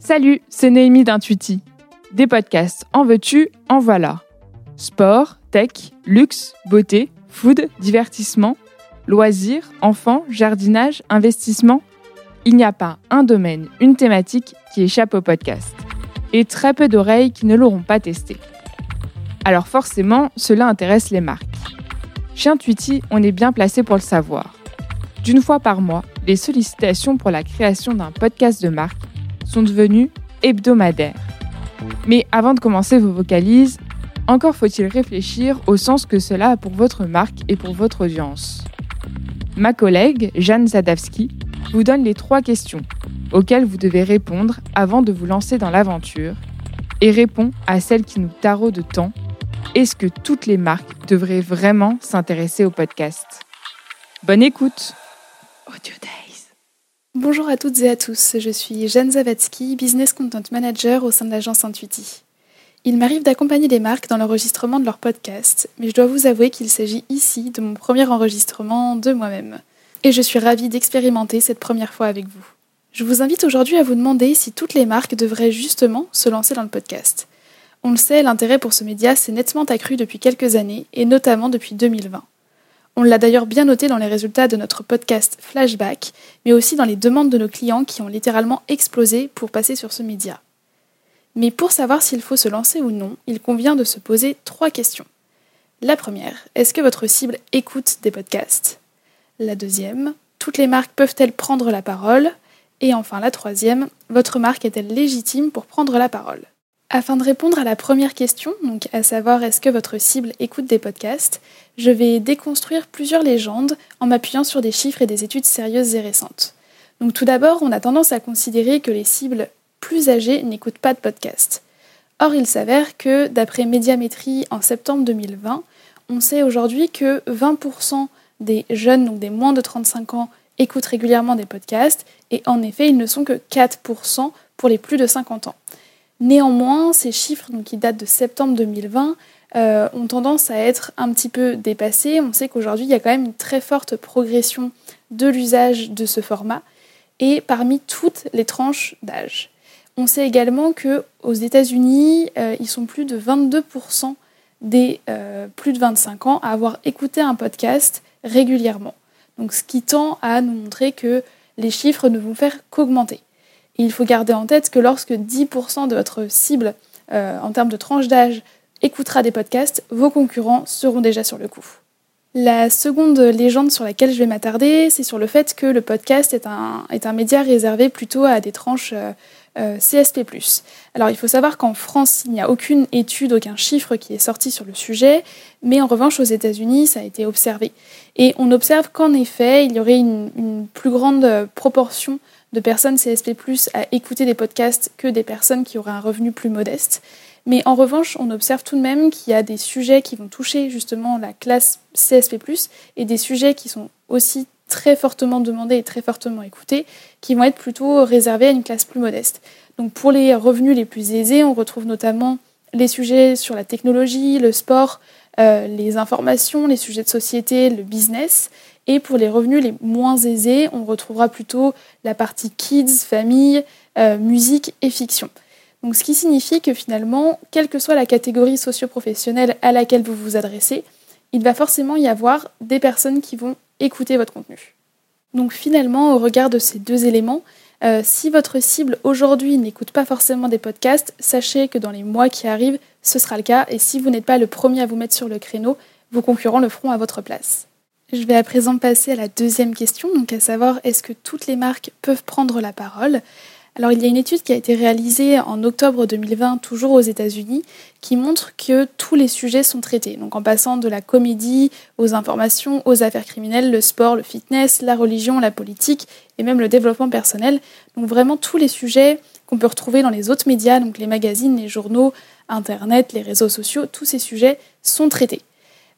Salut, c'est Noémie d'Intuiti. Des podcasts en veux-tu, en voilà. Sport, tech, luxe, beauté, food, divertissement, loisirs, enfants, jardinage, investissement. Il n'y a pas un domaine, une thématique qui échappe au podcast. Et très peu d'oreilles qui ne l'auront pas testé. Alors forcément, cela intéresse les marques. Chez Intuiti, on est bien placé pour le savoir. D'une fois par mois, les sollicitations pour la création d'un podcast de marque sont devenues hebdomadaires. Mais avant de commencer vos vocalises, encore faut-il réfléchir au sens que cela a pour votre marque et pour votre audience. Ma collègue, Jeanne Zadavski, vous donne les trois questions auxquelles vous devez répondre avant de vous lancer dans l'aventure et répond à celle qui nous tarot de temps. Est-ce que toutes les marques devraient vraiment s'intéresser au podcast? Bonne écoute Audio Days Bonjour à toutes et à tous, je suis Jeanne Zavatsky, Business Content Manager au sein de l'agence Intuiti. Il m'arrive d'accompagner les marques dans l'enregistrement de leur podcast, mais je dois vous avouer qu'il s'agit ici de mon premier enregistrement de moi-même. Et je suis ravie d'expérimenter cette première fois avec vous. Je vous invite aujourd'hui à vous demander si toutes les marques devraient justement se lancer dans le podcast. On le sait, l'intérêt pour ce média s'est nettement accru depuis quelques années, et notamment depuis 2020. On l'a d'ailleurs bien noté dans les résultats de notre podcast Flashback, mais aussi dans les demandes de nos clients qui ont littéralement explosé pour passer sur ce média. Mais pour savoir s'il faut se lancer ou non, il convient de se poser trois questions. La première, est-ce que votre cible écoute des podcasts? La deuxième, toutes les marques peuvent-elles prendre la parole? Et enfin la troisième, votre marque est-elle légitime pour prendre la parole? Afin de répondre à la première question, donc à savoir est-ce que votre cible écoute des podcasts, je vais déconstruire plusieurs légendes en m'appuyant sur des chiffres et des études sérieuses et récentes. Donc tout d'abord, on a tendance à considérer que les cibles plus âgées n'écoutent pas de podcasts. Or, il s'avère que d'après Médiamétrie en septembre 2020, on sait aujourd'hui que 20% des jeunes, donc des moins de 35 ans, écoutent régulièrement des podcasts, et en effet, ils ne sont que 4% pour les plus de 50 ans. Néanmoins, ces chiffres donc, qui datent de septembre 2020 euh, ont tendance à être un petit peu dépassés. On sait qu'aujourd'hui, il y a quand même une très forte progression de l'usage de ce format et parmi toutes les tranches d'âge. On sait également qu'aux États-Unis, euh, ils sont plus de 22% des euh, plus de 25 ans à avoir écouté un podcast régulièrement. Donc, ce qui tend à nous montrer que les chiffres ne vont faire qu'augmenter il faut garder en tête que lorsque 10% de votre cible euh, en termes de tranche d'âge écoutera des podcasts, vos concurrents seront déjà sur le coup. La seconde légende sur laquelle je vais m'attarder, c'est sur le fait que le podcast est un, média réservé plutôt à des tranches euh, euh, CSP. Alors il faut savoir qu'en France, il n'y a aucune étude, aucun chiffre qui est sorti sur le sujet, mais en revanche aux États-Unis, ça a été observé. Et on observe qu'en effet, il y aurait une plus grande proportion de personnes CSP+, à écouter des podcasts que des personnes qui auraient un revenu plus modeste. Mais en revanche, on observe tout de même qu'il y a des sujets qui vont toucher justement la classe CSP+, et des sujets qui sont aussi très fortement demandés et très fortement écoutés, qui vont être plutôt réservés à une classe plus modeste. Donc pour les revenus les plus aisés, on retrouve notamment les sujets sur la technologie, le sport, les informations, les sujets de société, le business. Et pour les revenus les moins aisés, on retrouvera plutôt la partie kids, famille, euh, musique et fiction. Donc ce qui signifie que finalement, quelle que soit la catégorie socio-professionnelle à laquelle vous vous adressez, il va forcément y avoir des personnes qui vont écouter votre contenu. Donc finalement, au regard de ces deux éléments, euh, si votre cible aujourd'hui n'écoute pas forcément des podcasts, sachez que dans les mois qui arrivent, ce sera le cas. Et si vous n'êtes pas le premier à vous mettre sur le créneau, vos concurrents le feront à votre place. Je vais à présent passer à la deuxième question, donc à savoir est-ce que toutes les marques peuvent prendre la parole? Alors il y a une étude qui a été réalisée en octobre 2020, toujours aux États-Unis, qui montre que tous les sujets sont traités. Donc en passant de la comédie aux informations, aux affaires criminelles, le sport, le fitness, la religion, la politique et même le développement personnel. Donc vraiment tous les sujets qu'on peut retrouver dans les autres médias, donc les magazines, les journaux, Internet, les réseaux sociaux, tous ces sujets sont traités.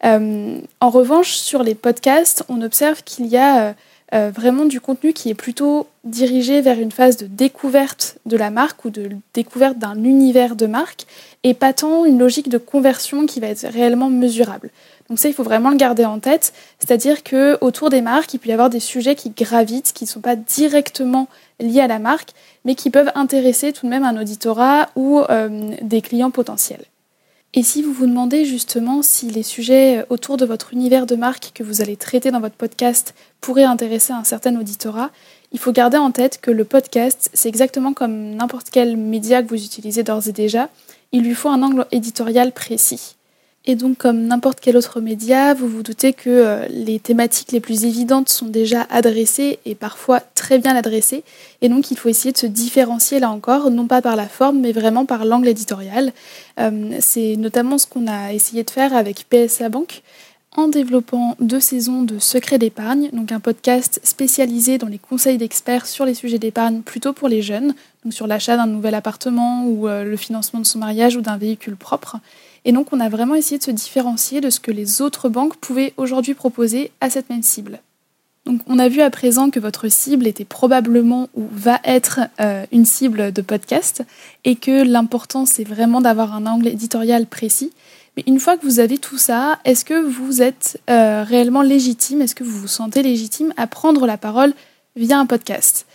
Euh, en revanche, sur les podcasts, on observe qu'il y a euh, vraiment du contenu qui est plutôt dirigé vers une phase de découverte de la marque ou de découverte d'un univers de marque et pas tant une logique de conversion qui va être réellement mesurable. Donc ça, il faut vraiment le garder en tête, c'est-à-dire que autour des marques, il peut y avoir des sujets qui gravitent, qui ne sont pas directement liés à la marque, mais qui peuvent intéresser tout de même un auditorat ou euh, des clients potentiels. Et si vous vous demandez justement si les sujets autour de votre univers de marque que vous allez traiter dans votre podcast pourraient intéresser un certain auditorat, il faut garder en tête que le podcast, c'est exactement comme n'importe quel média que vous utilisez d'ores et déjà, il lui faut un angle éditorial précis. Et donc, comme n'importe quel autre média, vous vous doutez que euh, les thématiques les plus évidentes sont déjà adressées et parfois très bien adressées. Et donc, il faut essayer de se différencier là encore, non pas par la forme, mais vraiment par l'angle éditorial. Euh, c'est notamment ce qu'on a essayé de faire avec PSA Bank en développant deux saisons de Secrets d'épargne, donc un podcast spécialisé dans les conseils d'experts sur les sujets d'épargne plutôt pour les jeunes, donc sur l'achat d'un nouvel appartement ou euh, le financement de son mariage ou d'un véhicule propre. Et donc on a vraiment essayé de se différencier de ce que les autres banques pouvaient aujourd'hui proposer à cette même cible. Donc on a vu à présent que votre cible était probablement ou va être euh, une cible de podcast et que l'important c'est vraiment d'avoir un angle éditorial précis. Mais une fois que vous avez tout ça, est-ce que vous êtes euh, réellement légitime, est-ce que vous vous sentez légitime à prendre la parole via un podcast?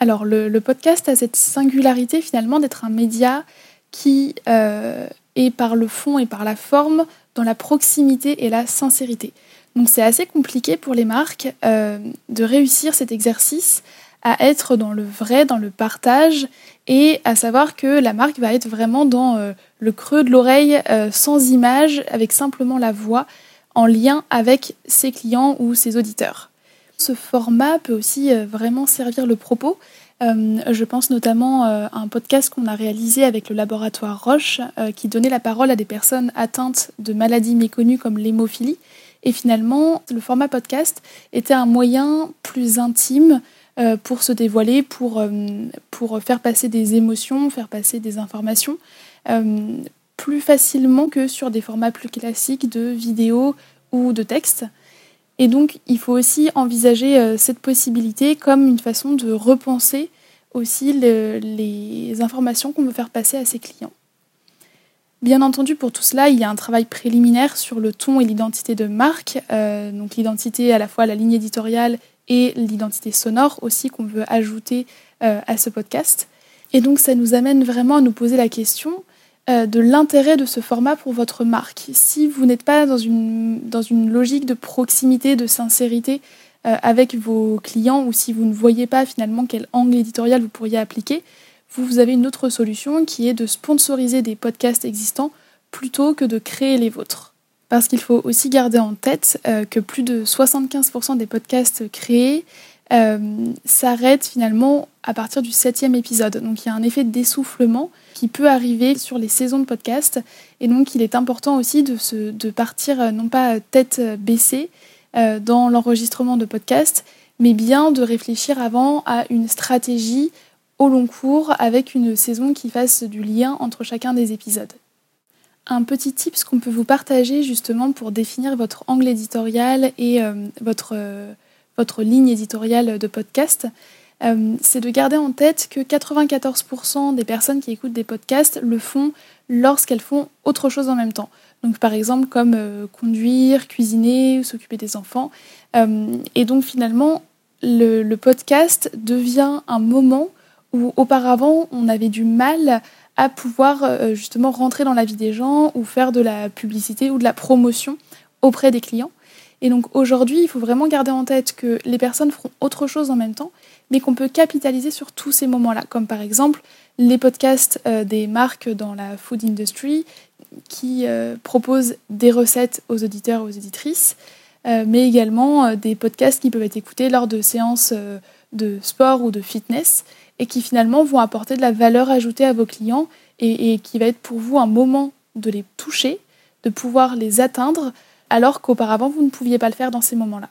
Alors le, podcast a cette singularité finalement d'être un média qui euh, et par le fond et par la forme dans la proximité et la sincérité. Donc c'est assez compliqué pour les marques euh, de réussir cet exercice à être dans le vrai, dans le partage et à savoir que la marque va être vraiment dans euh, le creux de l'oreille, euh, sans image, avec simplement la voix, en lien avec ses clients ou ses auditeurs. Ce format peut aussi vraiment servir le propos, je pense notamment euh, à un podcast qu'on a réalisé avec le laboratoire Roche euh, qui donnait la parole à des personnes atteintes de maladies méconnues comme l'hémophilie. Et finalement, le format podcast était un moyen plus intime pour se dévoiler, pour, pour faire passer des émotions, faire passer des informations plus facilement que sur des formats plus classiques de vidéos ou de textes. Et donc, il faut aussi envisager euh, cette possibilité comme une façon de repenser aussi les informations qu'on veut faire passer à ses clients. Bien entendu, pour tout cela, il y a un travail préliminaire sur le ton et l'identité de marque, euh, donc l'identité à la fois la ligne éditoriale et l'identité sonore aussi qu'on veut ajouter euh, à ce podcast. Et donc ça nous amène vraiment à nous poser la question de l'intérêt de ce format pour votre marque. Si vous n'êtes pas dans une, dans une logique de proximité, de sincérité euh, avec vos clients, ou si vous ne voyez pas finalement quel angle éditorial vous pourriez appliquer, vous, avez une autre solution qui est de sponsoriser des podcasts existants plutôt que de créer les vôtres. Parce qu'il faut aussi garder en tête euh, que plus de 75% des podcasts créés s'arrêtent finalement à partir du septième épisode. Donc il y a un effet d'essoufflement qui peut arriver sur les saisons de podcast. Et donc, il est important aussi de, partir, euh, non pas tête euh, baissée euh, dans l'enregistrement de podcast, mais bien de réfléchir avant à une stratégie au long cours avec une saison qui fasse du lien entre chacun des épisodes. Un petit ce qu'on peut vous partager justement pour définir votre angle éditorial et votre, votre ligne éditoriale de podcast, euh, c'est de garder en tête que 94% des personnes qui écoutent des podcasts le font lorsqu'elles font autre chose en même temps. Donc par exemple comme euh, conduire, cuisiner s'occuper des enfants. Euh, et donc finalement, le, podcast devient un moment où auparavant on avait du mal à pouvoir justement rentrer dans la vie des gens ou faire de la publicité ou de la promotion auprès des clients. Et donc aujourd'hui, il faut vraiment garder en tête que les personnes feront autre chose en même temps mais qu'on peut capitaliser sur tous ces moments-là, comme par exemple les podcasts euh, des marques dans la food industry qui euh, proposent des recettes aux auditeurs et aux éditrices, euh, mais également des podcasts qui peuvent être écoutés lors de séances de sport ou de fitness et qui finalement vont apporter de la valeur ajoutée à vos clients et qui va être pour vous un moment de les toucher, de pouvoir les atteindre, alors qu'auparavant vous ne pouviez pas le faire dans ces moments-là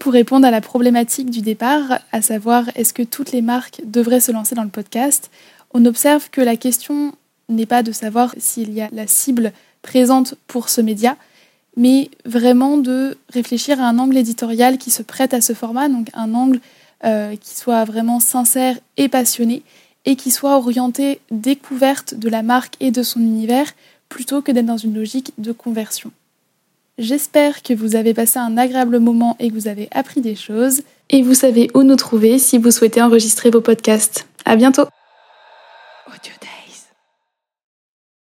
pour répondre à la problématique du départ, à savoir est-ce que toutes les marques devraient se lancer dans le podcast, on observe que la question n'est pas de savoir s'il y a la cible présente pour ce média, mais vraiment de réfléchir à un angle éditorial qui se prête à ce format, donc un angle euh, qui soit vraiment sincère et passionné, et qui soit orienté découverte de la marque et de son univers, plutôt que d'être dans une logique de conversion. J'espère que vous avez passé un agréable moment et que vous avez appris des choses. Et vous savez où nous trouver si vous souhaitez enregistrer vos podcasts. À bientôt!